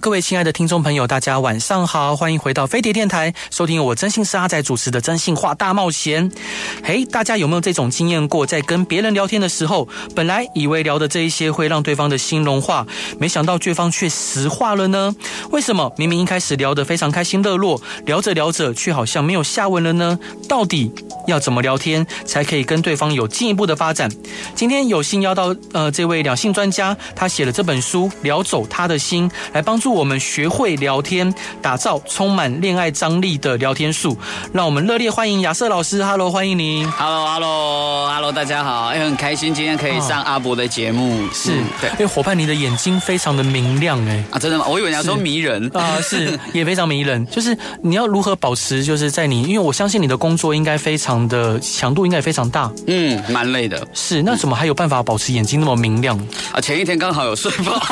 各位亲爱的听众朋友，大家晚上好，欢迎回到飞碟电台，收听我真心是阿仔主持的《真心话大冒险》。嘿，大家有没有这种经验过？在跟别人聊天的时候，本来以为聊的这一些会让对方的心融化，没想到对方却石化了呢？为什么明明一开始聊得非常开心热络，聊着聊着却好像没有下文了呢？到底要怎么聊天才可以跟对方有进一步的发展？今天有幸邀到呃这位两性专家，他写了这本书《聊走他的心》来。帮助我们学会聊天，打造充满恋爱张力的聊天术。让我们热烈欢迎亚瑟老师，Hello，欢迎您。Hello，Hello，Hello，大家好，哎很开心今天可以上阿伯的节目。哦、是，对，因为伙伴你的眼睛非常的明亮，哎，啊，真的吗？我以为你要说迷人啊，是，也非常迷人。就是你要如何保持，就是在你，因为我相信你的工作应该非常的强度，应该也非常大，嗯，蛮累的。是，那怎么还有办法保持眼睛那么明亮啊？前一天刚好有睡饱。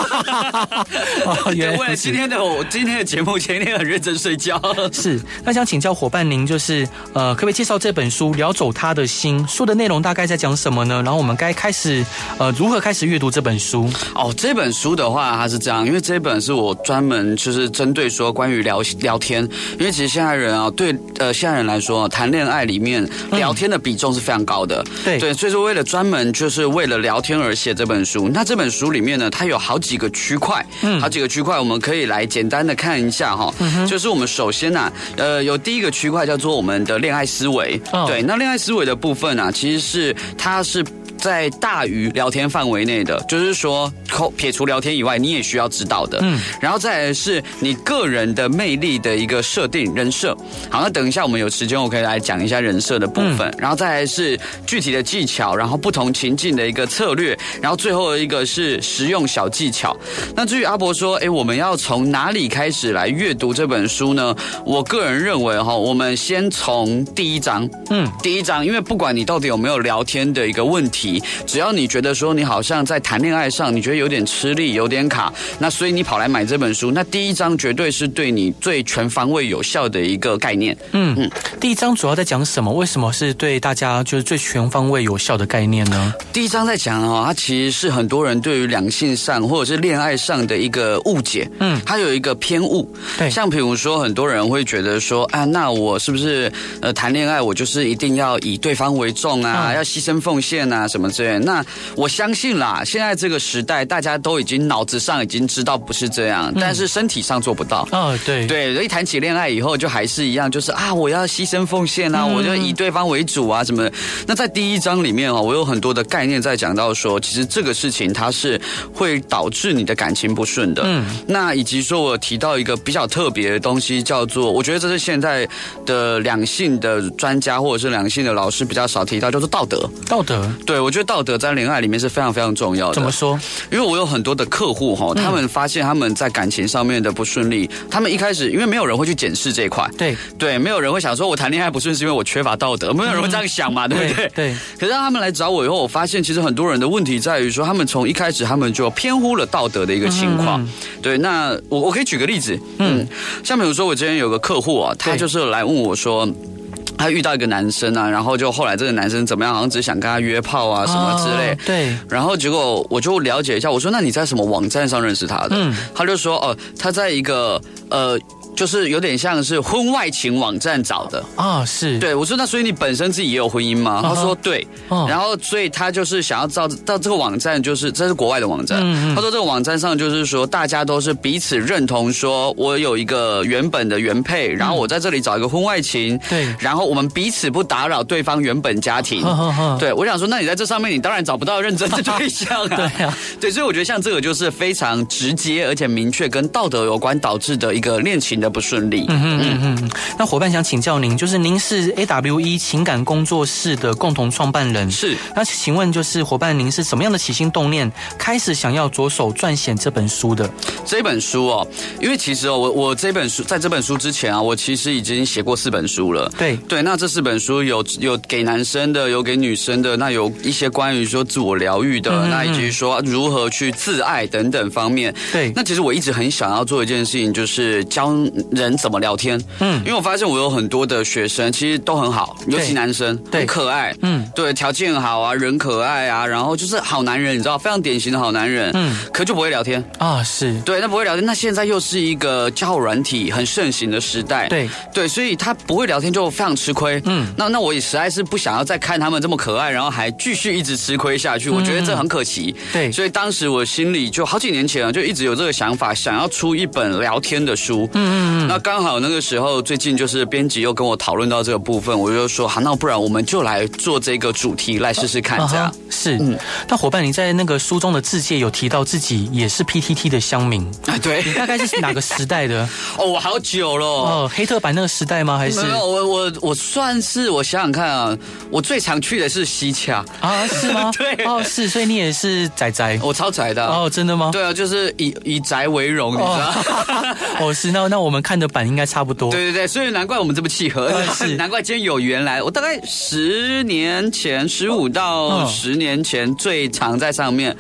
为了今天的我，今天的节目前一天很认真睡觉。是，那想请教伙伴您，就是呃，可不可以介绍这本书《聊走他的心》？书的内容大概在讲什么呢？然后我们该开始呃，如何开始阅读这本书？哦，这本书的话，它是这样，因为这本是我专门就是针对说关于聊聊天，因为其实现在人啊，对呃现在人来说，谈恋爱里面聊天的比重是非常高的。嗯、对对，所以说为了专门就是为了聊天而写这本书。那这本书里面呢，它有好几个区块，嗯，好几个区块。我们可以来简单的看一下哈，就是我们首先呐，呃，有第一个区块叫做我们的恋爱思维，对，那恋爱思维的部分呢，其实是它是。在大于聊天范围内的，就是说，撇除聊天以外，你也需要知道的。嗯，然后再来是你个人的魅力的一个设定人设。好，那等一下我们有时间，我可以来讲一下人设的部分。然后再来是具体的技巧，然后不同情境的一个策略，然后最后一个是实用小技巧。那至于阿博说，哎，我们要从哪里开始来阅读这本书呢？我个人认为哈，我们先从第一章，嗯，第一章，因为不管你到底有没有聊天的一个问题。只要你觉得说你好像在谈恋爱上，你觉得有点吃力，有点卡，那所以你跑来买这本书，那第一章绝对是对你最全方位有效的一个概念。嗯嗯，第一章主要在讲什么？为什么是对大家就是最全方位有效的概念呢？第一章在讲哦，它其实是很多人对于两性上或者是恋爱上的一个误解。嗯，它有一个偏误。对，像比如说很多人会觉得说啊，那我是不是呃谈恋爱我就是一定要以对方为重啊，嗯、要牺牲奉献啊？什么之类，那我相信啦，现在这个时代，大家都已经脑子上已经知道不是这样，但是身体上做不到。哦，对对，一谈起恋爱以后，就还是一样，就是啊，我要牺牲奉献啊，我就以对方为主啊，什么的。那在第一章里面啊，我有很多的概念在讲到说，其实这个事情它是会导致你的感情不顺的。嗯，那以及说我提到一个比较特别的东西，叫做我觉得这是现在的两性的专家或者是两性的老师比较少提到，就是道德。道德，对。我觉得道德在恋爱里面是非常非常重要的。怎么说？因为我有很多的客户哈，他们发现他们在感情上面的不顺利，他们一开始因为没有人会去检视这一块，对对，没有人会想说我谈恋爱不顺是因为我缺乏道德，没有人会这样想嘛，对不对？对。可是他们来找我以后，我发现其实很多人的问题在于说，他们从一开始他们就偏忽了道德的一个情况。对，那我我可以举个例子，嗯，像比如说我之前有个客户啊，他就是来问我说。他遇到一个男生啊，然后就后来这个男生怎么样？好像只想跟她约炮啊什么之类。对。然后结果我就了解一下，我说：“那你在什么网站上认识他的？”嗯。他就说：“哦，他在一个呃。”就是有点像是婚外情网站找的啊，是对我说，那所以你本身自己也有婚姻吗？他说对，然后所以他就是想要到到这个网站，就是这是国外的网站。他说这个网站上就是说大家都是彼此认同，说我有一个原本的原配，然后我在这里找一个婚外情，对，然后我们彼此不打扰对方原本家庭。对，我想说，那你在这上面，你当然找不到认真的对象啊。对啊，对，所以我觉得像这个就是非常直接而且明确跟道德有关导致的一个恋情的。的不顺利。嗯嗯嗯嗯。那伙伴想请教您，就是您是 AWE 情感工作室的共同创办人，是。那请问，就是伙伴您是什么样的起心动念，开始想要着手撰写这本书的？这本书哦，因为其实哦，我我这本书在这本书之前啊，我其实已经写过四本书了。对对，那这四本书有有给男生的，有给女生的，那有一些关于说自我疗愈的，嗯嗯，那以及说如何去自爱等等方面。对，那其实我一直很想要做一件事情，就是教人怎么聊天。嗯，因为我发现我有很多的学生其实都很好，尤其男生，对，很可爱。嗯，对，条件好啊，人可爱啊，然后就是好男人，你知道，非常典型的好男人。嗯，可就不会聊天啊，是对，那不会聊天。那现在又是一个交友软体很盛行的时代。对对，所以他不会聊天就非常吃亏。嗯，那那我也实在是不想要再看他们这么可爱，然后还继续一直吃亏下去。我觉得这很可惜。对，所以当时我心里就好几年前啊，就一直有这个想法，想要出一本聊天的书。嗯嗯嗯。那刚好那个时候，最近就是编辑又跟我讨论到这个部分，我就说好，那不然我们就来做这个主题来试试看，这样。是。嗯。那伙伴，你在那个书中的自介有提到自己也是 PTT 的乡民啊？对。你大概是哪个时代的？哦，我好久了。哦，黑特版那个时代吗？还是？没有，我我我算是我想想看啊，我最常去的是西洽啊？是吗？对。哦，是，所以你也是宅宅。我超宅的。哦，真的吗？对啊，就是以以宅为荣，你知道？哦，是。那那我们看的版应该差不多。对对对，所以难怪我们这么契合。是。难怪今天有缘来。我大概十年前，十五到十年前最常在上面。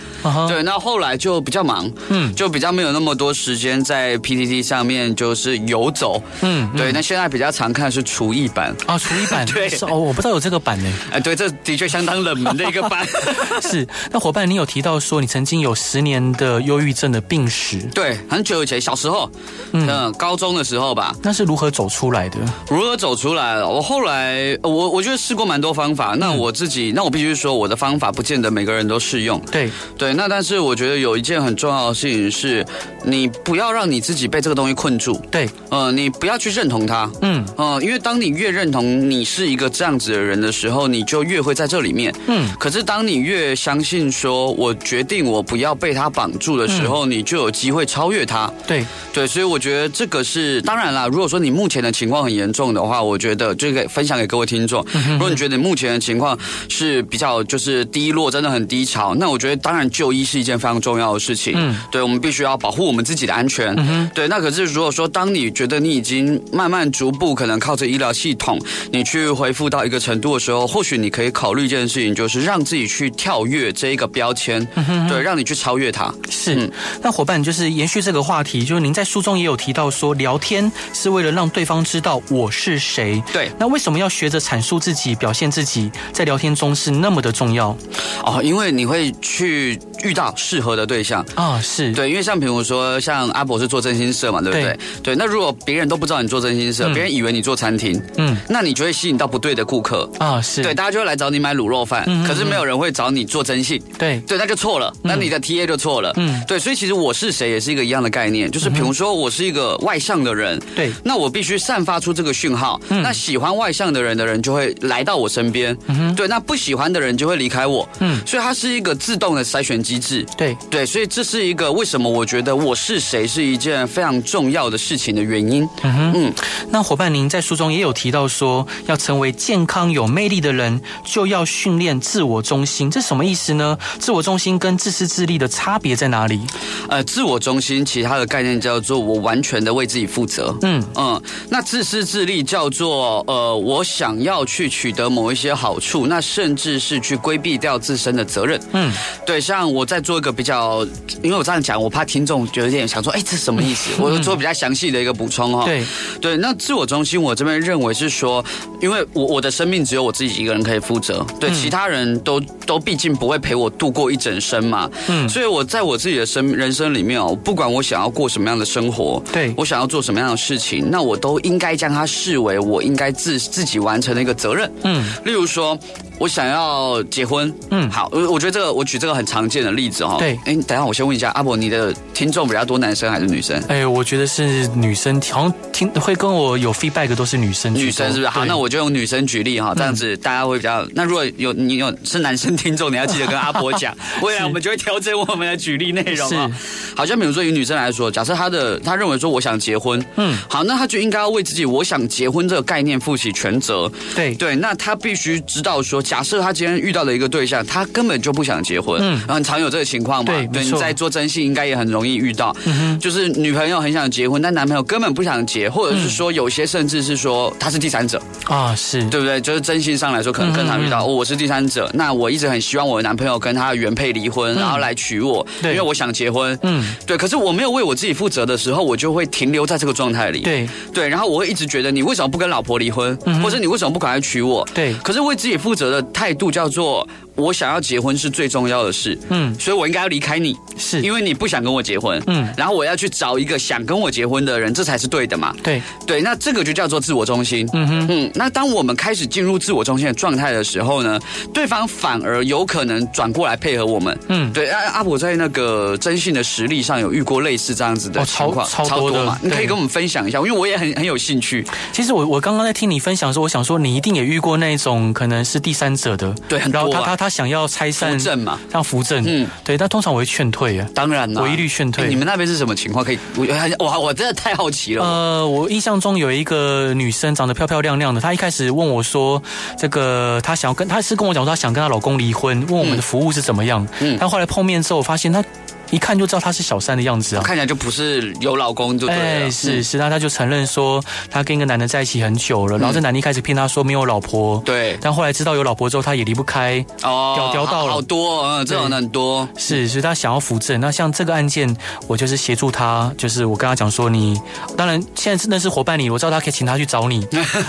对，那后来就比较忙，嗯，就比较没有那么多时间在 PTT 上面就是游走。嗯，对。那现在比较常看的是厨艺版啊，厨艺版。对。哦，我不知道有这个版呢。哎，对，这的确相当冷门的一个版。是。那伙伴，你有提到说你曾经有十年的忧郁症的病史？对，很久以前，小时候，嗯，高中的时候吧。那是如何走出来的？如何走出来？我后来，我我觉得试过蛮多方法。那我自己，那我必须说，我的方法不见得每个人都适用。对对，那但是我觉得有一件很重要的事情是，你不要让你自己被这个东西困住。对，呃，你不要去认同它。嗯，呃，因为当你越认同你是一个这样子的人的时候，你就越会在这里面。嗯，可是当你越相信说，我决定我不要被他绑住的时候，嗯、你就有机会超越他。对对，所以我觉得这个是当然啦。如果说你目前的情况很严重的话，我觉得这个分享给各位听众。如果你觉得你目前的情况是比较就是低落，真的很低潮，那我觉得当然就医是一件非常重要的事情。嗯，对，我们必须要保护我们自己的安全。嗯，对。那可是如果说当你觉得你已经慢慢逐步可能靠着医疗系统，你去恢复到一个程度的时候，或许你可以考虑一件事情，就是让自己去跳跃这一个标签。嗯，对，让你去超越它。是。嗯，那伙伴就是延续这个话题，就是您在书中也有提到说，聊天是为了让对方知道我是谁。对。那为什么要学着阐述自己、表现自己，在聊天中是那么的重要？哦，因为你会去遇到适合的对象啊。是。对，因为像比如说，像阿博是做真心社嘛，对不对？对。对，那如果别人都不知道你做真心社，嗯，别人以为你做餐厅，嗯，那你就会吸引到不对的顾客啊。是。对，大家就会来找你买卤肉饭，嗯，可是没有人会找你做真信。对。对，那就错了，那你的 TA 就错了。嗯。对，所以其实我是谁也是一个一样的概念，就是比如说我是一个外向的人，对，那我必须散发出这个讯号，嗯，那喜欢外向的人的人就会来到我身边，嗯，对，那不喜欢的人就会离开我，嗯，所以它是一个自动的筛选机制，对。对，所以这是一个为什么我觉得我是谁是一件非常重要的事情的原因，嗯哼，嗯，那伙伴您在书中也有提到说，要成为健康有魅力的人，就要训练自我中心，这什么意思呢？自我中心跟自私自利的差别在哪里？呃，自我中心其他的概念叫做我完全的为自己负责。嗯嗯，那自私自利叫做呃，我想要去取得某一些好处，那甚至是去规避掉自身的责任。嗯，对，像我在做一个比较，因为我这样讲，我怕听众觉得有点想说，哎，这什么意思？我做比较详细的一个补充哈。对对，那自我中心，我这边认为是说，因为我我的生命只有我自己一个人可以负责，对，其他人都都毕竟不会陪我度过一整生嘛。嗯，所以我在我自己的生人生里面哦，不管我想要过什么样的生活，对，我想要做什么样的事情，那我都应该将它视为我应该自自己完成的一个责任。嗯，例如说。我想要结婚，嗯，好，我我觉得这个我举这个很常见的例子哈，对，哎，等下我先问一下阿伯，你的听众比较多男生还是女生？哎，我觉得是女生，好像听会跟我有 feedback 都是女生，女生是不是？好，那我就用女生举例哈，这样子大家会比较。那如果有你有是男生听众，你要记得跟阿伯讲，未来我们就会调整我们的举例内容啊。好像比如说以女生来说，假设她的她认为说我想结结婚。嗯，好，那他就应该要为自己我想结婚这个概念负起全责。对对，那他必须知道说，假设他今天遇到了一个对象，他根本就不想结婚。嗯，很常有这个情况嘛。对，对，你在做征信应该也很容易遇到。就是女朋友很想结婚，但男朋友根本不想结，或者是说有些甚至是说他是第三者啊，是对不对？就是征信上来说，可能更常遇到。哦，我是第三者，那我一直很希望我的男朋友跟他的原配离婚，然后来娶我，因为我想结婚。嗯，对。可是我没有为我自己负责的时候，我就会停留在这个状态里。对对，然后我会一直觉得你为什么不跟老婆离婚，或者你为什么不赶快娶我？对。可是为自己负责的态度叫做。我想要结婚是最重要的事，嗯，所以我应该要离开你，是。因为你不想跟我结婚，嗯，然后我要去找一个想跟我结婚的人，这才是对的嘛，对。对，那这个就叫做自我中心，嗯哼。嗯，那当我们开始进入自我中心的状态的时候呢，对方反而有可能转过来配合我们，嗯，对，阿阿婆在那个征信的实力上有遇过类似这样子的情况，哦，超超多的，嘛，你可以跟我们分享一下，因为我也很很有兴趣。其实我我刚刚在听你分享的时候，我想说你一定也遇过那种可能是第三者的，对，很多，然后他他他想要拆散。扶正嘛，像扶正，嗯，对，但通常我会劝退啊，当然了，我一律劝退。欸、你们那边是什么情况？可以，我我我真的太好奇了。呃，我印象中有一个女生长得漂漂亮亮的，她一开始问我说，这个她想要跟，她是跟我讲说她想跟她老公离婚，问我们的服务是怎么样。嗯，但后来碰面之后，我发现她。一看就知道他是小三的样子啊，看起来就不是有老公就对了。哎，是是，那他就承认说他跟一个男的在一起很久了，然后这男的一开始骗他说没有老婆，对，但后来知道有老婆之后，他也离不开哦，屌屌到了，好多，嗯，这种的很多，是，所以他想要扶正。那像这个案件，我就是协助他，就是我跟他讲说，你当然现在认识伙伴你，我知道他可以请他去找你。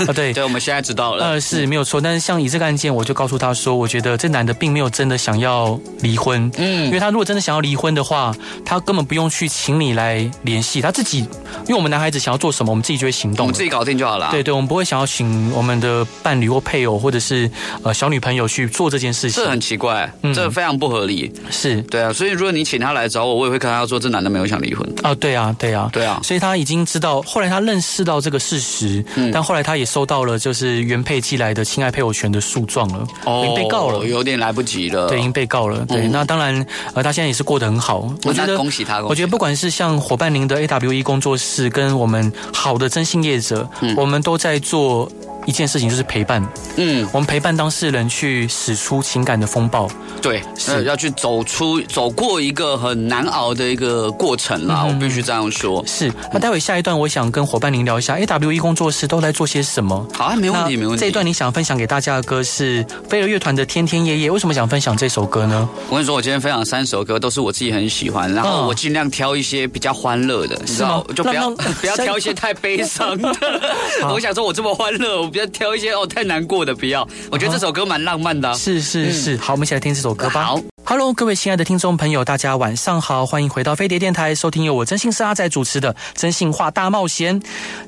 啊，对，对，我们现在知道了，呃，是没有错。但是像以这个案件，我就告诉他说，我觉得这男的并没有真的想要离婚，嗯，因为他如果真的想要离婚的话，他。根本不用去请你来联系他自己，因为我们男孩子想要做什么，我们自己就会行动，我们自己搞定就好了。对对，我们不会想要请我们的伴侣或配偶或者是呃小女朋友去做这件事情，这很奇怪，嗯、这非常不合理。是对啊，所以如果你请他来找我，我也会跟他说，这男的没有想离婚啊。对啊，对啊，对啊。所以他已经知道，后来他认识到这个事实，嗯、但后来他也收到了就是原配寄来的侵害配偶权的诉状了，哦，已经被告了，有点来不及了。对，已经被告了。对，嗯、那当然，呃，他现在也是过得很好，我觉得恭喜他。我觉得不管。是像伙伴您的 AWE 工作室跟我们好的征信业者，嗯、我们都在做。一件事情就是陪伴，嗯，我们陪伴当事人去驶出情感的风暴，对，是要去走出走过一个很难熬的一个过程啦，嗯、我必须这样说。是，那待会下一段我想跟伙伴您聊一下 AWE 工作室都在做些什么。好啊，没问题，没问题。这一段你想分享给大家的歌是飞儿乐团的《天天夜夜》，为什么想分享这首歌呢？我跟你说，我今天分享三首歌都是我自己很喜欢，然后我尽量挑一些比较欢乐的，你知道，就不要 不要挑一些太悲伤的。我想说，我这么欢乐，我不要挑一些哦太难过的，不要。我觉得这首歌蛮浪漫的。是是是，好，我们一起来听这首歌吧。好。Hello，各位亲爱的听众朋友，大家晚上好，欢迎回到飞碟电台，收听由我真心是阿仔主持的《真心话大冒险》。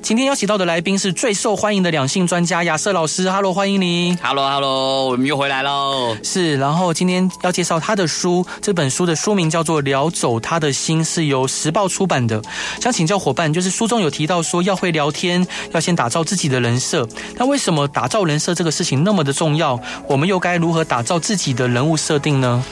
今天邀请到的来宾是最受欢迎的两性专家亚瑟老师，Hello，欢迎你。Hello，Hello，我们又回来喽。是，然后今天要介绍他的书，这本书的书名叫做《聊走他的心》，是由时报出版的。想请教伙伴，就是书中有提到说要会聊天，要先打造自己的人设。那为什么打造人设这个事情那么的重要？我们又该如何打造自己的人物设定呢？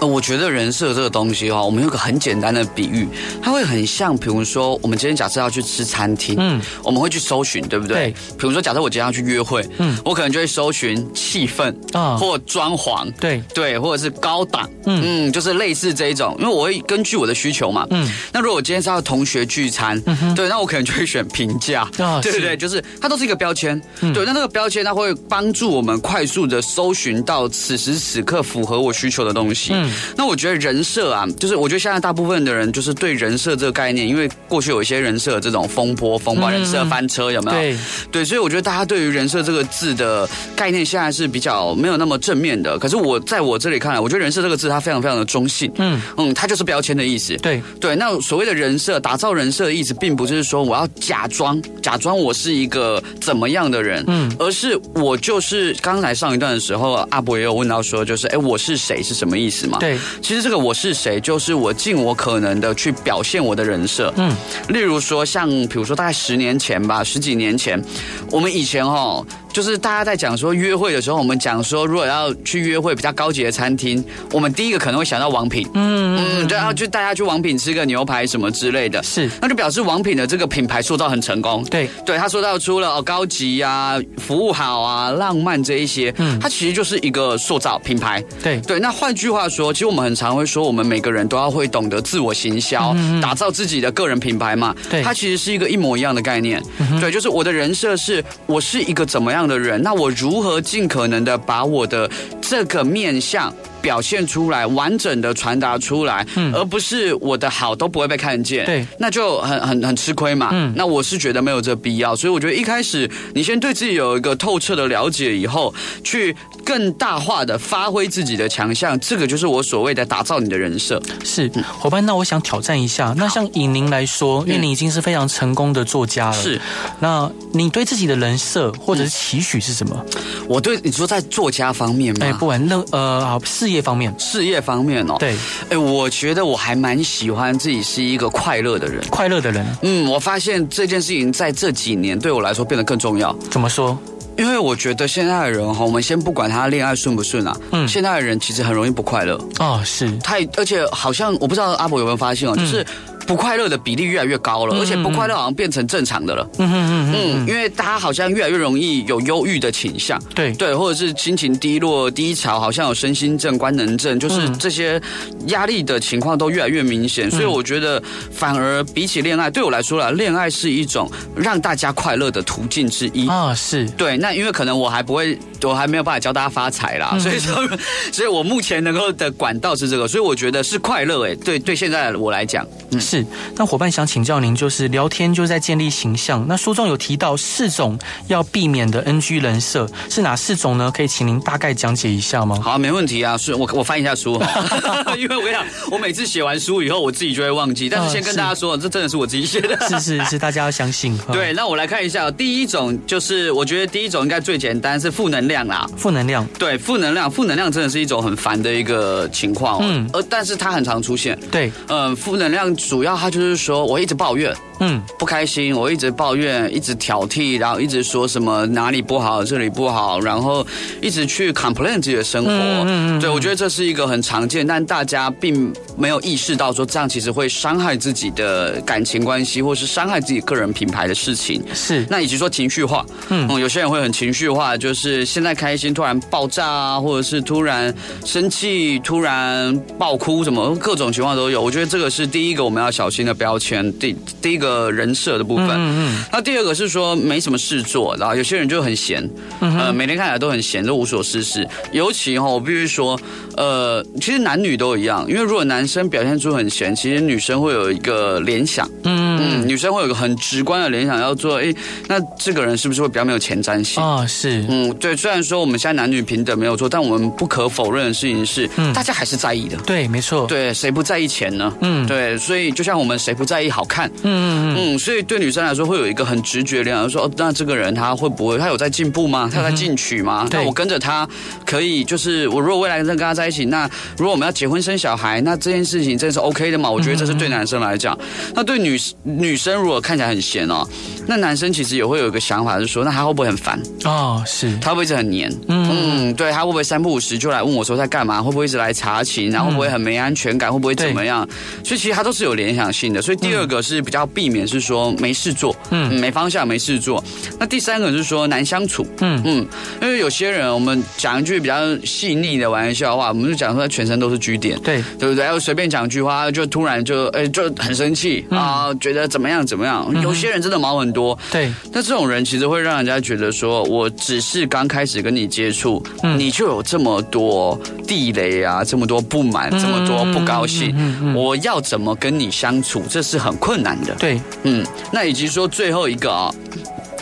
呃，我觉得人设这个东西哈，我们有个很简单的比喻，它会很像，比如说我们今天假设要去吃餐厅，嗯，我们会去搜寻，对不对？对。比如说，假设我今天要去约会，嗯，我可能就会搜寻气氛啊，或装潢，对对，或者是高档，嗯嗯，就是类似这一种，因为我会根据我的需求嘛，嗯。那如果我今天是要同学聚餐，对，那我可能就会选平价，啊，对对对，就是它都是一个标签，对，那那个标签它会帮助我们快速的搜寻到此时此刻符合我需求的东西。嗯，那我觉得人设啊，就是我觉得现在大部分的人就是对人设这个概念，因为过去有一些人设这种风波、风暴、人设翻车，有没有？对对，所以我觉得大家对于人设这个字的概念现在是比较没有那么正面的。可是我在我这里看来，我觉得人设这个字它非常非常的中性。嗯嗯，它就是标签的意思。对对，那所谓的人设，打造人设的意思，并不是说我要假装假装我是一个怎么样的人，嗯，而是我就是刚才上一段的时候，阿伯也有问到说，就是哎，我是谁是什么意思？对，其实这个我是谁，就是我尽我可能的去表现我的人设。嗯，例如说，像比如说大概十年前吧，十几年前，我们以前哈。就是大家在讲说约会的时候，我们讲说如果要去约会比较高级的餐厅，我们第一个可能会想到王品，嗯嗯，对，然后就大家去王品吃个牛排什么之类的，是，那就表示王品的这个品牌塑造很成功。对，对，他塑造出了哦高级啊、服务好啊、浪漫这一些，嗯，它其实就是一个塑造品牌。对。对，那换句话说，其实我们很常会说，我们每个人都要会懂得自我行销，打造自己的个人品牌嘛。对，它其实是一个一模一样的概念。嗯、对，就是我的人设是我是一个怎么样的人，那我如何尽可能的把我的这个面相。表现出来，完整的传达出来，嗯，而不是我的好都不会被看见，对，那就很很很吃亏嘛，嗯，那我是觉得没有这必要，所以我觉得一开始你先对自己有一个透彻的了解以后，去更大化的发挥自己的强项，这个就是我所谓的打造你的人设。是伙伴，那我想挑战一下，那像以您来说，因为你已经是非常成功的作家了，是，那你对自己的人设或者是期许是什么？我对你说在作家方面吗？哎，不管那呃，好事业。方面，事业方面哦，对，哎，我觉得我还蛮喜欢自己是一个快乐的人，快乐的人。嗯，我发现这件事情在这几年对我来说变得更重要。怎么说？因为我觉得现在的人哈，我们先不管他恋爱顺不顺啊，嗯，现在的人其实很容易不快乐。哦，是。太，而且好像我不知道阿伯有没有发现哦，就是。不快乐的比例越来越高了，而且不快乐好像变成正常的了。嗯嗯嗯嗯，因为大家好像越来越容易有忧郁的倾向，对。对，或者是心情低落、低潮，好像有身心症、官能症，就是这些压力的情况都越来越明显。所以我觉得，反而比起恋爱，对我来说啦，恋爱是一种让大家快乐的途径之一。啊。是。对，那因为可能我还不会，我还没有办法教大家发财啦，所以说，所以我目前能够的管道是这个，所以我觉得是快乐。哎，对对，现在我来讲，嗯，是。那伙伴想请教您，就是聊天就在建立形象。那书中有提到四种要避免的 NG 人设，是哪四种呢？可以请您大概讲解一下吗？好，没问题啊。是我我翻一下书，因为我跟你讲，我每次写完书以后，我自己就会忘记。但是先跟大家说，这真的是我自己写的。是是是，大家要相信。对，那我来看一下，第一种就是我觉得第一种应该最简单，是负能量啦。负能量，对，负能量，负能量真的是一种很烦的一个情况。嗯，而但是它很常出现。对，嗯，负能量主要它就是说我一直抱怨。嗯，不开心，我一直抱怨，一直挑剔，然后一直说什么哪里不好，这里不好，然后一直去 complain 自己的生活。嗯嗯，对，我觉得这是一个很常见，但大家并没有意识到说这样其实会伤害自己的感情关系，或是伤害自己个人品牌的事情。是，那以及说情绪化，嗯，有些人会很情绪化，就是现在开心突然爆炸啊，或者是突然生气，突然爆哭，什么各种情况都有。我觉得这个是第一个我们要小心的标签。第第一个。呃，人设的部分。嗯嗯。那第二个是说没什么事做，然后有些人就很闲，呃，每天看起来都很闲，都无所事事。尤其哈，我必须说，呃，其实男女都一样，因为如果男生表现出很闲，其实女生会有一个联想，嗯嗯，女生会有一个很直观的联想，要做，哎，那这个人是不是会比较没有前瞻性？啊，是，嗯，对。虽然说我们现在男女平等没有错，但我们不可否认的事情是，嗯，大家还是在意的。对，没错。对，谁不在意钱呢？嗯，对。所以就像我们谁不在意好看？嗯。嗯，所以对女生来说会有一个很直觉的，说哦，那这个人他会不会他有在进步吗？他有在进取吗？那、嗯、我跟着他可以，就是我如果未来跟他在一起，那如果我们要结婚生小孩，那这件事情真的是 OK 的吗？我觉得这是对男生来讲。嗯、那对女女生如果看起来很闲哦，那男生其实也会有一个想法，是说那他会不会很烦？哦，是，他会不会一直很黏？嗯嗯，对，他会不会三不五时就来问我说在干嘛？会不会一直来查寝？然后会不会很没安全感？会不会怎么样？所以其实他都是有联想性的。所以第二个是比较避。避免是说没事做，嗯，没方向，没事做。那第三个就是说难相处，嗯嗯，因为有些人，我们讲一句比较细腻的玩笑话，我们就讲说他全身都是据点，对对不对？然后随便讲句话，就突然就哎就很生气啊，觉得怎么样怎么样。有些人真的毛很多，对。那这种人其实会让人家觉得说，我只是刚开始跟你接触，你就有这么多地雷啊，这么多不满，这么多不高兴，我要怎么跟你相处？这是很困难的，对。嗯，那以及说最后一个啊，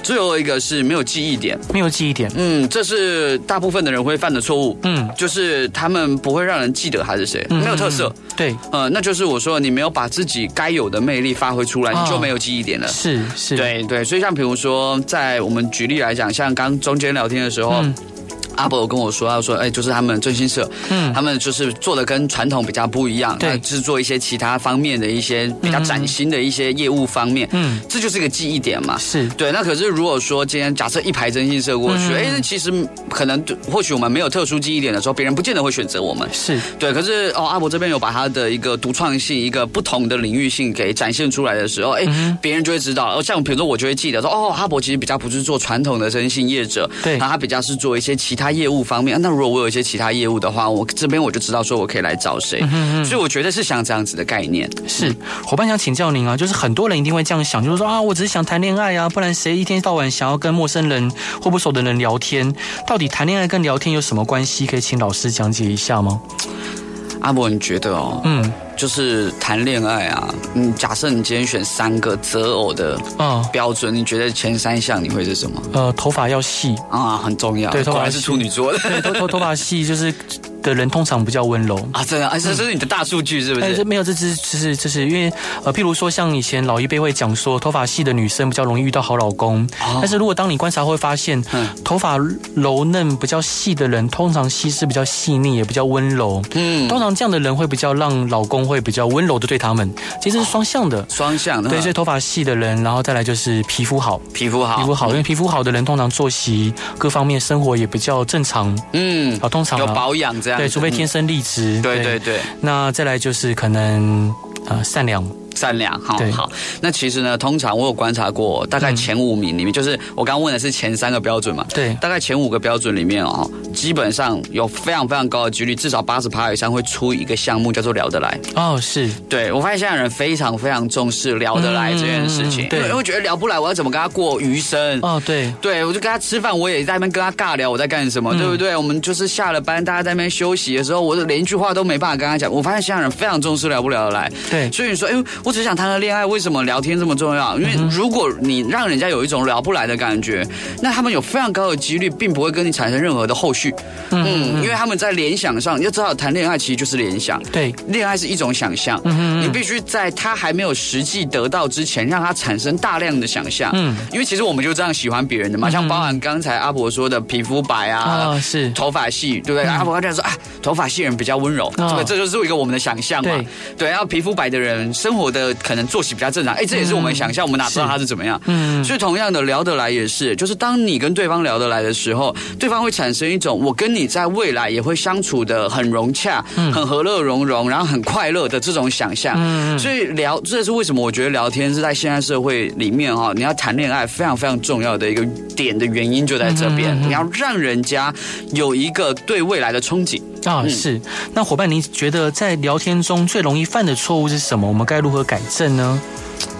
最后一个是没有记忆点，没有记忆点。嗯，这是大部分的人会犯的错误。嗯，就是他们不会让人记得他是谁，没有特色。对，呃，那就是我说你没有把自己该有的魅力发挥出来，你就没有记忆点了。是是，对对。所以像比如说，在我们举例来讲，像刚中间聊天的时候。阿伯有跟我说，他说，哎，就是他们征信社，嗯，他们就是做的跟传统比较不一样，对，制作一些其他方面的一些比较崭新的一些业务方面，嗯，这就是一个记忆点嘛，是。对。那可是如果说今天假设一排征信社过去，哎，那其实可能或许我们没有特殊记忆点的时候，别人不见得会选择我们，是。对。可是哦，阿伯这边有把他的一个独创性、一个不同的领域性给展现出来的时候，哎，别人就会知道。哦像比如说，我就会记得说，哦，阿伯其实比较不是做传统的征信业者，对，然后他比较是做一些其他业务方面。那如果我有一些其他业务的话，我这边我就知道说我可以来找谁。所以我觉得是像这样子的概念。是伙伴想请教您啊，就是很多人一定会这样想，就是说啊，我只是想谈恋爱啊，不然谁一天到晚想要跟陌生人或不熟的人聊天？到底谈恋爱跟聊天有什么关系？可以请老师讲解一下吗？阿伯，你觉得哦？嗯。就是谈恋爱啊，嗯，假设你今天选三个择偶的标准，你觉得前三项你会是什么？呃，头发要细啊，很重要。对，头发是处女座的，对，头头头发细就是的人通常比较温柔啊，这样啊，这是你的大数据是不是？这没有，这只是这是因为呃，譬如说像以前老一辈会讲说，头发细的女生比较容易遇到好老公。但是如果当你观察会发现，头发柔嫩比较细的人，通常心思比较细腻，也比较温柔。嗯，通常这样的人会比较让老公。会比较温柔的对他们，其实是双向的，双向的。对，所以头发细的人，然后再来就是皮肤好，皮肤好，皮肤好，因为皮肤好的人通常作息各方面生活也比较正常。嗯，啊，通常有保养这样，对，除非天生丽质。对对对。那再来就是可能呃善良。善良，好好。那其实呢，通常我有观察过，大概前五名里面，就是我刚刚问的是前三个标准嘛？对，大概前五个标准里面哦，基本上有非常非常高的几率，至少八十趴以上会出一个项目叫做聊得来。哦，是。对，我发现现在人非常非常重视聊得来这件事情，对，因为我觉得聊不来，我要怎么跟他过余生？哦，对，对，我就跟他吃饭，我也在那边跟他尬聊，我在干什么，对不对？我们就是下了班，大家在那边休息的时候，我连一句话都没办法跟他讲。我发现现在人非常重视聊不聊得来，对，所以你说，哎，我只想谈个恋爱。为什么聊天这么重要？因为如果你让人家有一种聊不来的感觉，那他们有非常高的几率，并不会跟你产生任何的后续。嗯，因为他们在联想上，要知道，谈恋爱其实就是联想。对，恋爱是一种想象。嗯，你必须在他还没有实际得到之前，让他产生大量的想象。嗯，因为其实我们就这样喜欢别人的嘛，像包含刚才阿伯说的皮肤白啊，是头发细，对不对？阿伯刚才说啊，头发细人比较温柔，这个这就是一个我们的想象嘛。对，然后皮肤白的人，生活的可能作息。比较正常，哎，这也是我们想象，我们哪知道他是怎么样？嗯，所以同样的聊得来也是，就是当你跟对方聊得来的时候，对方会产生一种我跟你在未来也会相处的很融洽、很和乐融融，然后很快乐的这种想象。嗯，所以聊，这是为什么我觉得聊天是在现在社会里面哈，你要谈恋爱非常非常重要的一个点的原因就在这边，你要让人家有一个对未来的憧憬啊。是，那伙伴，你觉得在聊天中最容易犯的错误是什么？我们该如何改正呢？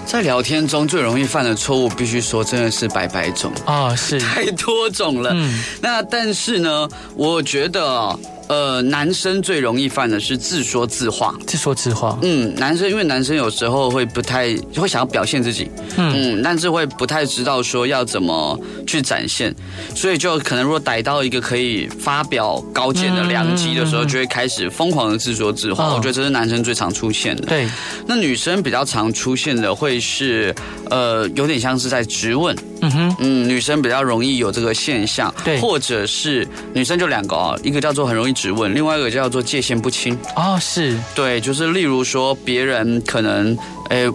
在聊天中最容易犯的错误，必须说真的是百百种啊，是 太多种了。嗯，那但是呢，我觉得。呃，男生最容易犯的是自说自话。自说自话。嗯，男生因为男生有时候会不太会想要表现自己，嗯，嗯，但是会不太知道说要怎么去展现，所以就可能如果逮到一个可以发表高见的良机的时候，就会开始疯狂的自说自话。嗯，我觉得这是男生最常出现的。对，那女生比较常出现的会是，呃，有点像是在质问。嗯哼，嗯，女生比较容易有这个现象，对，或者是女生就两个啊，一个叫做很容易质问，另外一个叫做界限不清。哦，是对，就是例如说别人可能，哎。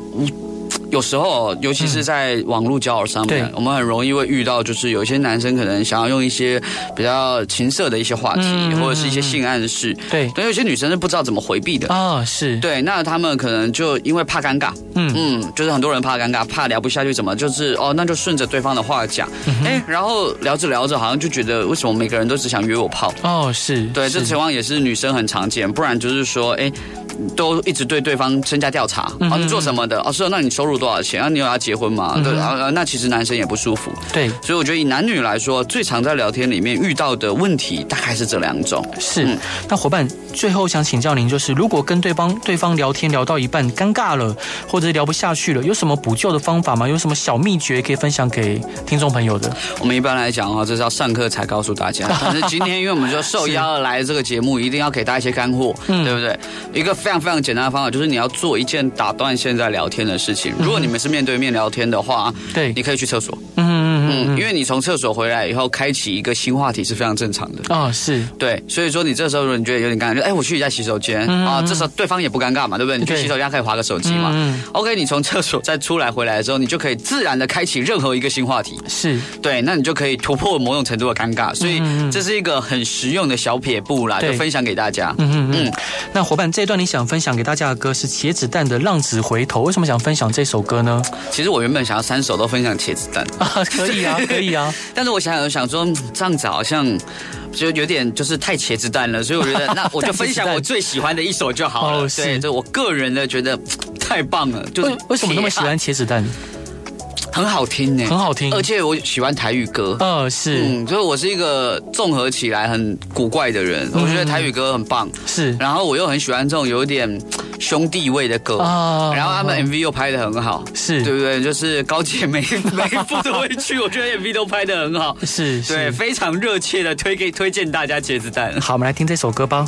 有时候，尤其是在网络交友上面，嗯、我们很容易会遇到，就是有一些男生可能想要用一些比较情色的一些话题，嗯、或者是一些性暗示。对，但有些女生是不知道怎么回避的啊、哦。是对，那他们可能就因为怕尴尬，嗯嗯，就是很多人怕尴尬，怕聊不下去，怎么就是哦，那就顺着对方的话讲，哎、然后聊着聊着，好像就觉得为什么每个人都只想约我泡？哦，是对，是这情况也是女生很常见，不然就是说，哎。都一直对对方身家调查，啊、你做什么的？哦，是，那你收入多少钱？啊，你有要结婚吗？对啊，那其实男生也不舒服。对，所以我觉得以男女来说，最常在聊天里面遇到的问题大概是这两种。是，嗯、那伙伴最后想请教您，就是如果跟对方对方聊天聊到一半尴尬了，或者聊不下去了，有什么补救的方法吗？有什么小秘诀可以分享给听众朋友的？我们一般来讲啊，这是要上课才告诉大家。但是 今天因为我们就受邀而来这个节目，一定要给大家一些干货，嗯、对不对？一个非常非常简单的方法。就是你要做一件打断现在聊天的事情。如果你们是面对面聊天的话，对，你可以去厕所。嗯嗯因为你从厕所回来以后，开启一个新话题是非常正常的。啊、哦，是对，所以说你这时候如果你觉得有点尴尬，就哎，我去一下洗手间、嗯、啊，这时候对方也不尴尬嘛，对不对？你去洗手间可以划个手机嘛。嗯。OK，你从厕所再出来回来的时候，你就可以自然的开启任何一个新话题。是。对，那你就可以突破某种程度的尴尬，所以这是一个很实用的小撇步啦，就分享给大家。嗯嗯嗯。那伙伴，这一段你想分享给大家的歌是茄子蛋的《浪子回头》，为什么想分享这首歌呢？其实我原本想要三首都分享茄子蛋啊，可以啊，可以啊。但是我想想想说，这样子好像就有点就是太茄子蛋了，所以我觉得 那我就分享我最喜欢的一首就好了。对，就我个人的觉得太棒了。就是为什么那么喜欢茄子蛋？很好听呢，很好听，而且我喜欢台语歌。呃，是，嗯，就是我是一个综合起来很古怪的人，我觉得台语歌很棒。是，然后我又很喜欢这种有点兄弟味的歌啊，然后他们 MV 又拍的很好，是对不对？就是高姐每每一部都会去，我觉得 MV 都拍的很好，是，对，非常热切的推给推荐大家茄子蛋。好，我们来听这首歌吧。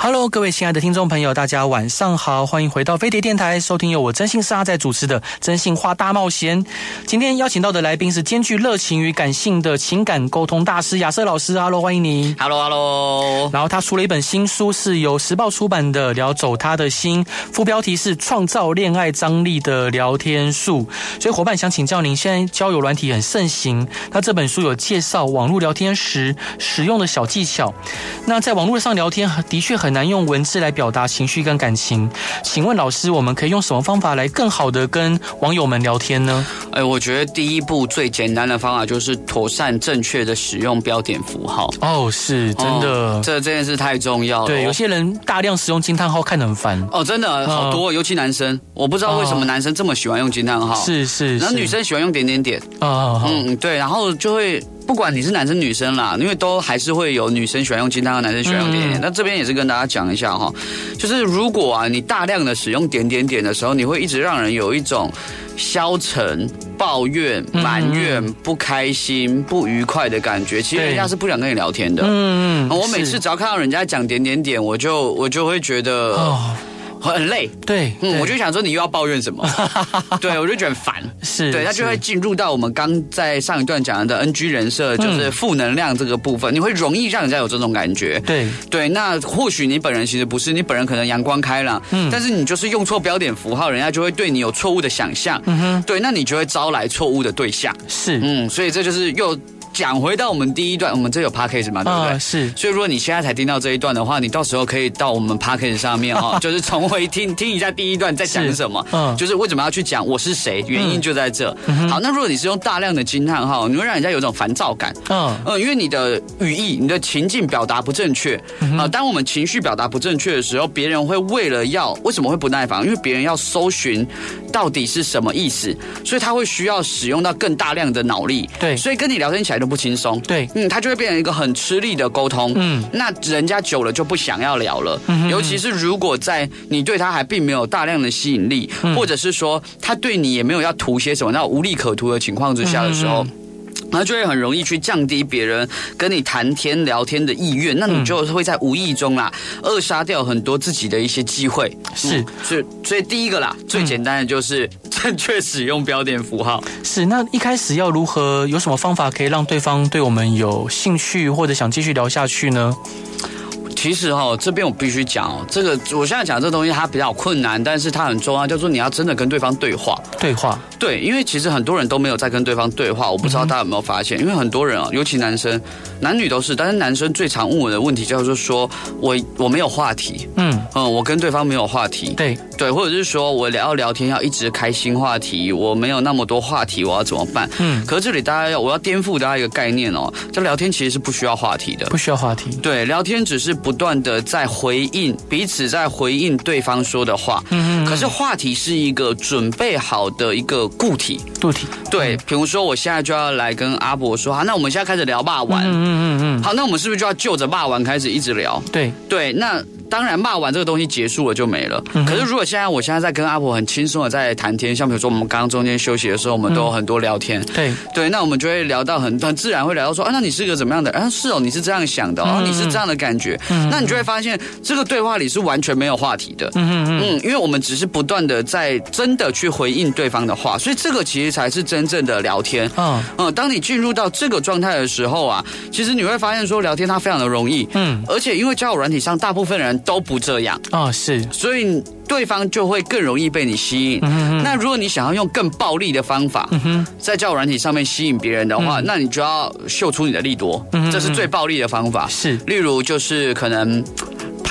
Hello，各位亲爱的听众朋友，大家晚上好，欢迎回到飞碟电台，收听由我征信社阿仔主持的《真心话大冒险》。今天邀请到的来宾是兼具热情与感性的情感沟通大师亚瑟老师。Hello，欢迎你。Hello，Hello。然后他出了一本新书，是由时报出版的《聊走他的心》，副标题是“创造恋爱张力的聊天术”。所以伙伴想请教您，现在交友软体很盛行，那这本书有介绍网络聊天时使用的小技巧。那在网络上聊天的确很难用文字来表达情绪跟感情，请问老师，我们可以用什么方法来更好的跟网友们聊天呢？哎，我觉得第一步最简单的方法就是妥善正确的使用标点符号。哦，是真的，哦、这这件事太重要了。对，有些人大量使用惊叹号，看得很烦。哦，真的好多，哦、尤其男生，我不知道为什么男生这么喜欢用惊叹号。是是，然后女生喜欢用点点点。啊、哦，嗯，对，然后就会。不管你是男生女生啦，因为都还是会有女生喜欢用惊叹和，男生喜欢用点点点。那、嗯、这边也是跟大家讲一下哈，就是如果啊你大量的使用点点点的时候，你会一直让人有一种消沉、抱怨、埋怨、不开心、不愉快的感觉。其实人家是不想跟你聊天的。嗯嗯。我每次只要看到人家讲点点点，我就我就会觉得。哦很累，对，嗯，我就想说你又要抱怨什么？对，我就觉得很烦，是对，他就会进入到我们刚在上一段讲的 NG 人设，就是负能量这个部分，嗯、你会容易让人家有这种感觉，对。对。那或许你本人其实不是，你本人可能阳光开朗，嗯，但是你就是用错标点符号，人家就会对你有错误的想象，嗯哼，对，那你就会招来错误的对象，是，嗯，所以这就是又。讲回到我们第一段，我们这有 podcast 嘛，对不对？哦、是。所以如果你现在才听到这一段的话，你到时候可以到我们 podcast 上面哈，就是重回听听一下第一段在讲什么。嗯。就是为什么要去讲我是谁，原因就在这。嗯、好，那如果你是用大量的惊叹号，你会让人家有一种烦躁感。嗯。呃，因为你的语义、你的情境表达不正确。啊，当我们情绪表达不正确的时候，别人会为了要为什么会不耐烦？因为别人要搜寻到底是什么意思，所以他会需要使用到更大量的脑力。对。所以跟你聊天起来都不轻松。对。嗯，他就会变成一个很吃力的沟通。嗯，那人家久了就不想要聊了。嗯，尤其是如果在你对他还并没有大量的吸引力，嗯、或者是说他对你也没有要图些什么，那无利可图的情况之下的时候，那、嗯、就会很容易去降低别人跟你谈天聊天的意愿。那你就会在无意中啦扼杀掉很多自己的一些机会。是，嗯、所以所以第一个啦，最简单的就是。正确使用标点符号是。那一开始要如何？有什么方法可以让对方对我们有兴趣，或者想继续聊下去呢？其实哈，这边我必须讲哦，这个我现在讲这东西它比较困难，但是它很重要，叫做你要真的跟对方对话。对话，对，因为其实很多人都没有在跟对方对话，我不知道大家有没有发现，因为很多人啊，尤其男生，男女都是，但是男生最常问我的问题叫做说，我我没有话题，嗯。嗯，我跟对方没有话题，对。对，或者是说我聊聊天要一直开新话题，我没有那么多话题，我要怎么办？嗯，可是这里大家要我要颠覆大家一个概念哦，这聊天其实是不需要话题的，不需要话题，对，聊天只是不。不断的在回应彼此，在回应对方说的话。嗯嗯。可是话题是一个准备好的一个固体。固体。对，比如说我现在就要来跟阿伯说，好，那我们现在开始聊霸王。嗯嗯嗯嗯。好，那我们是不是就要就着霸王开始一直聊？对对，那。当然骂完这个东西结束了就没了。嗯、可是如果现在我现在在跟阿婆很轻松的在谈天，像比如说我们刚刚中间休息的时候，我们都有很多聊天。嗯、对对，那我们就会聊到很很自然会聊到说，啊，那你是个怎么样的？啊，是哦，你是这样想的哦，你是这样的感觉。嗯、那你就会发现这个对话里是完全没有话题的。嗯嗯嗯，因为我们只是不断的在真的去回应对方的话，所以这个其实才是真正的聊天。嗯嗯，当你进入到这个状态的时候啊，其实你会发现说聊天它非常的容易。嗯，而且因为交友软体上大部分人都不这样。啊、哦，是，所以对方就会更容易被你吸引。嗯、那如果你想要用更暴力的方法，嗯、在交友软体上面吸引别人的话，嗯、那你就要秀出你的利多。嗯、这是最暴力的方法。是，例如就是可能。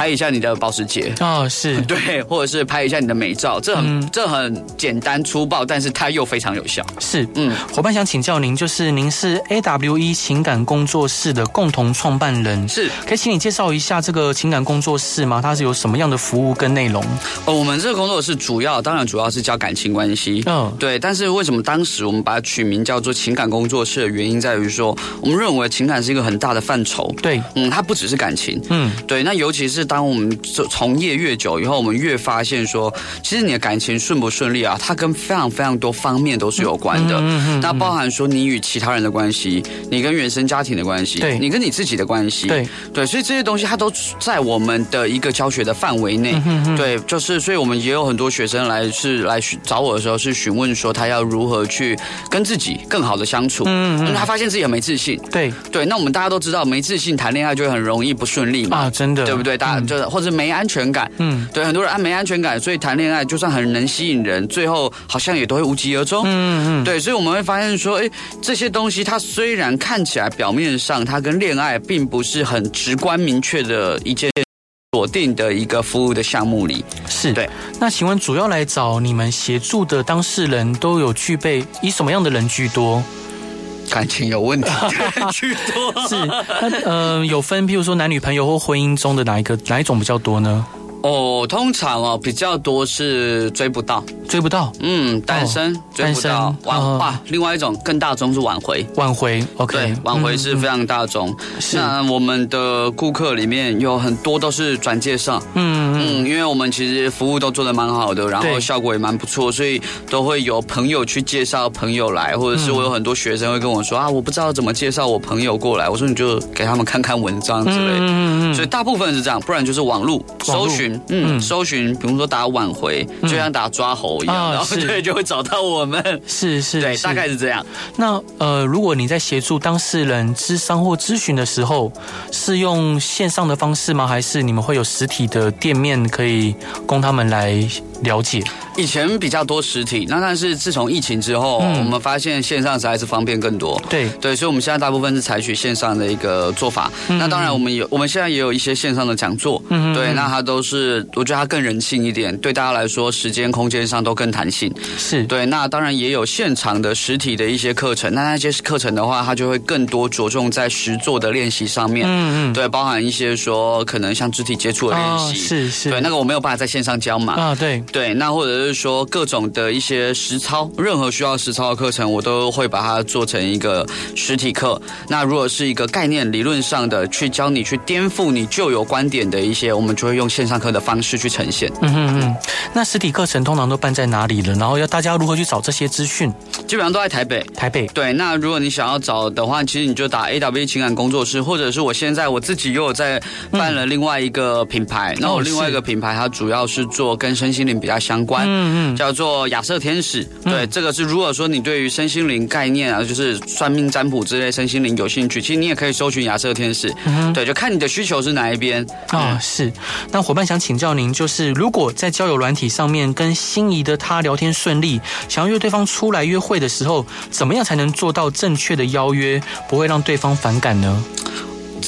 拍一下你的保时捷。哦，是。对，或者是拍一下你的美照，这很、嗯、这很简单粗暴，但是它又非常有效。是，嗯，伙伴想请教您，就是您是 AWE 情感工作室的共同创办人，是，可以请你介绍一下这个情感工作室吗？它是有什么样的服务跟内容？哦，我们这个工作室主要，当然主要是教感情关系，嗯、哦，对。但是为什么当时我们把它取名叫做情感工作室的原因，在于说，我们认为情感是一个很大的范畴，对，嗯，它不只是感情，嗯，对。那尤其是当我们从业越久以后，我们越发现说，其实你的感情顺不顺利啊，它跟非常非常多方面都是有关的。嗯嗯嗯、那包含说你与其他人的关系，你跟原生家庭的关系，对，你跟你自己的关系，对对，所以这些东西它都在我们的一个教学的范围内。嗯嗯、对，就是所以我们也有很多学生来是来找我的时候是询问说他要如何去跟自己更好的相处。嗯，因为他发现自己很没自信。对对，那我们大家都知道，没自信谈恋爱就会很容易不顺利嘛。啊，真的，对不对？大家就是、嗯、或者没安全感。嗯，对，很多人啊没安全感，所以谈恋爱就算很能吸引人，最后好像也都会无疾而终。嗯嗯，对，所以我们会发现说，哎，这些东西它虽然看起来表面上它跟恋爱并不是很直观明确的一件锁定的一个服务的项目里，是对。那请问主要来找你们协助的当事人都有具备以什么样的人居多？感情有问题居多 是，那呃有分，譬如说男女朋友或婚姻中的哪一个哪一种比较多呢？哦，通常哦比较多是追不到，追不到，嗯，单身、哦、追不到，挽哇、呃，另外一种更大宗是挽回，挽回，OK，对，挽回是非常大宗。嗯嗯、那我们的顾客里面有很多都是转介绍，嗯嗯，因为我们其实服务都做的蛮好的，然后效果也蛮不错，所以都会有朋友去介绍朋友来，或者是我有很多学生会跟我说、嗯、啊，我不知道怎么介绍我朋友过来，我说你就给他们看看文章之类的，嗯嗯嗯，所以大部分是这样，不然就是网络。搜寻。嗯，搜寻，比如说打挽回，就像打抓猴一样，嗯、然后对，就会找到我们。是是，对，大概是这样。那呃，如果你在协助当事人咨商或咨询的时候，是用线上的方式吗？还是你们会有实体的店面可以供他们来了解？以前比较多实体，那但是自从疫情之后，嗯、我们发现线上实在是方便更多。对对，所以我们现在大部分是采取线上的一个做法。嗯、那当然，我们有我们现在也有一些线上的讲座。嗯对，那它都是我觉得它更人性一点，对大家来说时间空间上都更弹性。是对，那当然也有现场的实体的一些课程。那那些课程的话，它就会更多着重在实作的练习上面。嗯嗯，对，包含一些说可能像肢体接触的练习。哦、是是，对，那个我没有办法在线上教嘛。啊，对对，那或者是说各种的一些实操，任何需要实操的课程，我都会把它做成一个实体课。那如果是一个概念理论上的，去教你去颠覆你旧有观点的一些，我们就会用线上课的方式去呈现。嗯嗯嗯。那实体课程通常都办在哪里了？然后要大家如何去找这些资讯？基本上都在台北。台北。对。那如果你想要找的话，其实你就打 AWE 情感工作室，或者是我现在我自己又有在办了另外一个品牌。那、嗯、我另外一个品牌，它主要是做跟身心灵比较相关。嗯嗯。叫做。亚瑟天使，对，这个是如果说你对于身心灵概念啊，就是算命占卜之类身心灵有兴趣，其实你也可以搜寻亚瑟天使，对，就看你的需求是哪一边啊。是，那伙伴想请教您，就是如果在交友软体上面跟心仪的他聊天顺利，想要约对方出来约会的时候，怎么样才能做到正确的邀约，不会让对方反感呢？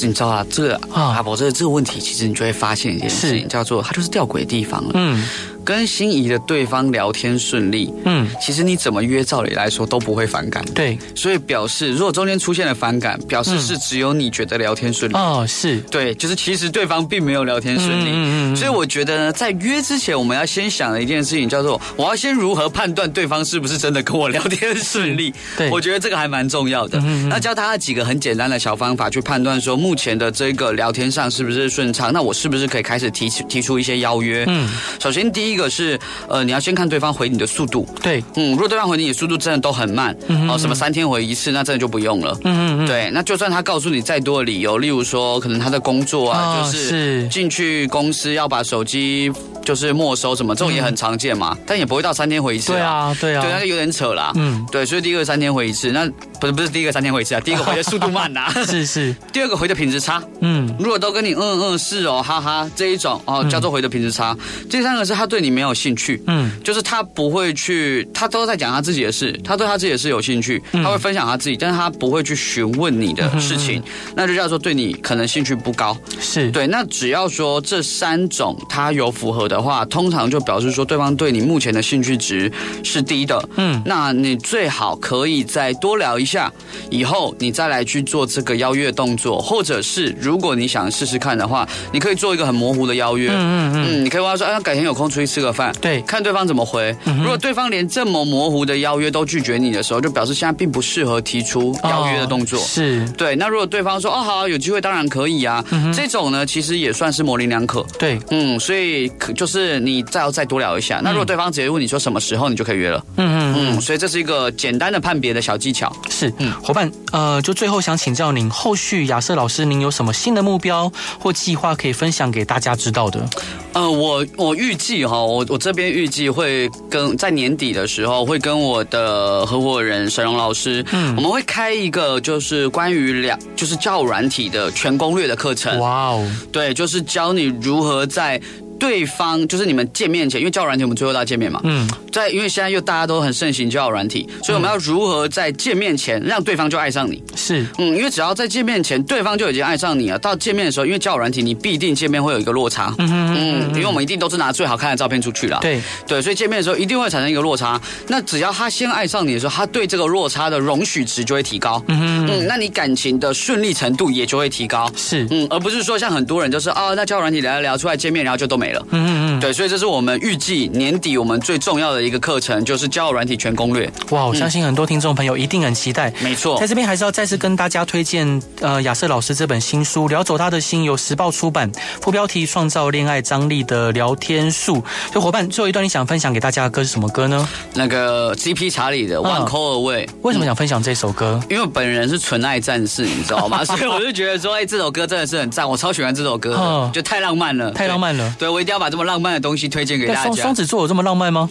你知道啊，这个啊，阿伯，这个这个问题，其实你就会发现一件事情，叫做它就是吊诡的地方了。嗯。跟心仪的对方聊天顺利，嗯，其实你怎么约，照理来说都不会反感。对，所以表示如果中间出现了反感，表示是只有你觉得聊天顺利。哦，是对，就是其实对方并没有聊天顺利。嗯嗯。所以我觉得呢，在约之前，我们要先想的一件事情叫做，我要先如何判断对方是不是真的跟我聊天顺利。对，我觉得这个还蛮重要的。嗯嗯。那教大家几个很简单的小方法去判断说，目前的这个聊天上是不是顺畅？那我是不是可以开始提提出一些邀约？嗯，首先第一个是，呃，你要先看对方回你的速度。对，嗯，如果对方回你的速度真的都很慢，嗯，哦，什么三天回一次，那真的就不用了。嗯嗯，对，那就算他告诉你再多的理由，例如说可能他的工作啊，哦、就是进去公司要把手机就是没收什么，这种也很常见嘛，嗯、但也不会到三天回一次。对啊，对啊，对，那就有点扯啦。嗯，对，所以第一个三天回一次，那不是不是第一个三天回一次啊，第一个回的速度慢呐、啊，是 是，第二个回的品质差。嗯，如果都跟你嗯嗯是哦哈哈这一种哦，叫做回的品质差。嗯、第三个是他对你没有兴趣。嗯，就是他不会去，他都在讲他自己的事，他对他自己的事有兴趣，他会分享他自己，但是他不会去询问你的事情，那就叫做对你可能兴趣不高。是对，那只要说这三种他有符合的话，通常就表示说对方对你目前的兴趣值是低的。嗯，那你最好可以再多聊一下，以后你再来去做这个邀约动作，或者是如果你想试试看的话，你可以做一个很模糊的邀约。嗯嗯嗯，你可以问他说，哎，改天有空出去吃个饭。对，看对方怎么回。如果对方连这么模糊的邀约都拒绝你的时候，就表示现在并不适合提出邀约的动作。是对。那如果对方说，哦好，有机会当然可以啊，这种呢其实也算是模棱两可。对，嗯，所以可就是你再要再多聊一下。那如果对方直接问你说什么时候，你就可以约了。嗯嗯嗯，所以这是一个简单的判别的小技巧。是，嗯，伙伴，呃，就最后想请教您，后续亚瑟老师，您有什么新的目标或计划可以分享给大家知道的？呃，我我预计哈，我我这边预计会跟在年底的时候会跟我的合伙人沈荣老师，嗯，我们会开一个就是关于两就是教软体的全攻略的课程。哇哦，对，就是教你如何在。对方就是你们见面前，因为交友软体我们最后都要见面嘛。嗯，在因为现在又大家都很盛行交友软体，所以我们要如何在见面前让对方就爱上你？是，嗯，因为只要在见面前对方就已经爱上你了，到见面的时候，因为交友软体你必定见面会有一个落差。嗯嗯嗯，因为我们一定都是拿最好看的照片出去了。对对，所以见面的时候一定会产生一个落差。那只要他先爱上你的时候，他对这个落差的容许值就会提高。嗯嗯，那你感情的顺利程度也就会提高。是，嗯，而不是说像很多人就是哦，那交友软体聊一聊出来见面，然后就都没了。嗯嗯嗯，对，所以这是我们预计年底我们最重要的一个课程，就是交友软体全攻略。哇，我相信很多听众朋友一定很期待。没错，在这边还是要再次跟大家推荐，呃，亚瑟老师这本新书《聊走他的心》，由时报出版，副标题《创造恋爱张力的聊天术》。就伙伴，最后一段你想分享给大家的歌是什么歌呢？那个 GP 查理的《One Call Away》。为什么想分享这首歌？因为本人是纯爱战士，你知道吗？所以我就觉得说，哎，这首歌真的是很赞，我超喜欢这首歌，就太浪漫了，太浪漫了。对，我一定要把这么浪漫的东西推荐给大家。双双子座有这么浪漫吗？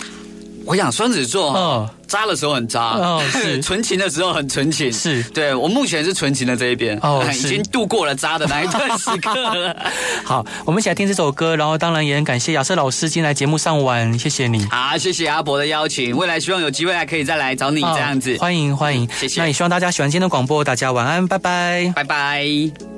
我想双子座，嗯，渣的时候很渣，哦，是纯情的时候很纯情，是对我目前是纯情的这一边，哦，已经度过了渣的那一段时刻了。好，我们一起来听这首歌，然后当然也很感谢亚瑟老师今天来节目上玩，谢谢你。好，谢谢阿伯的邀请，未来希望有机会还可以再来找你这样子，欢迎欢迎，谢谢。那也希望大家喜欢今天的广播，大家晚安，拜拜，拜拜。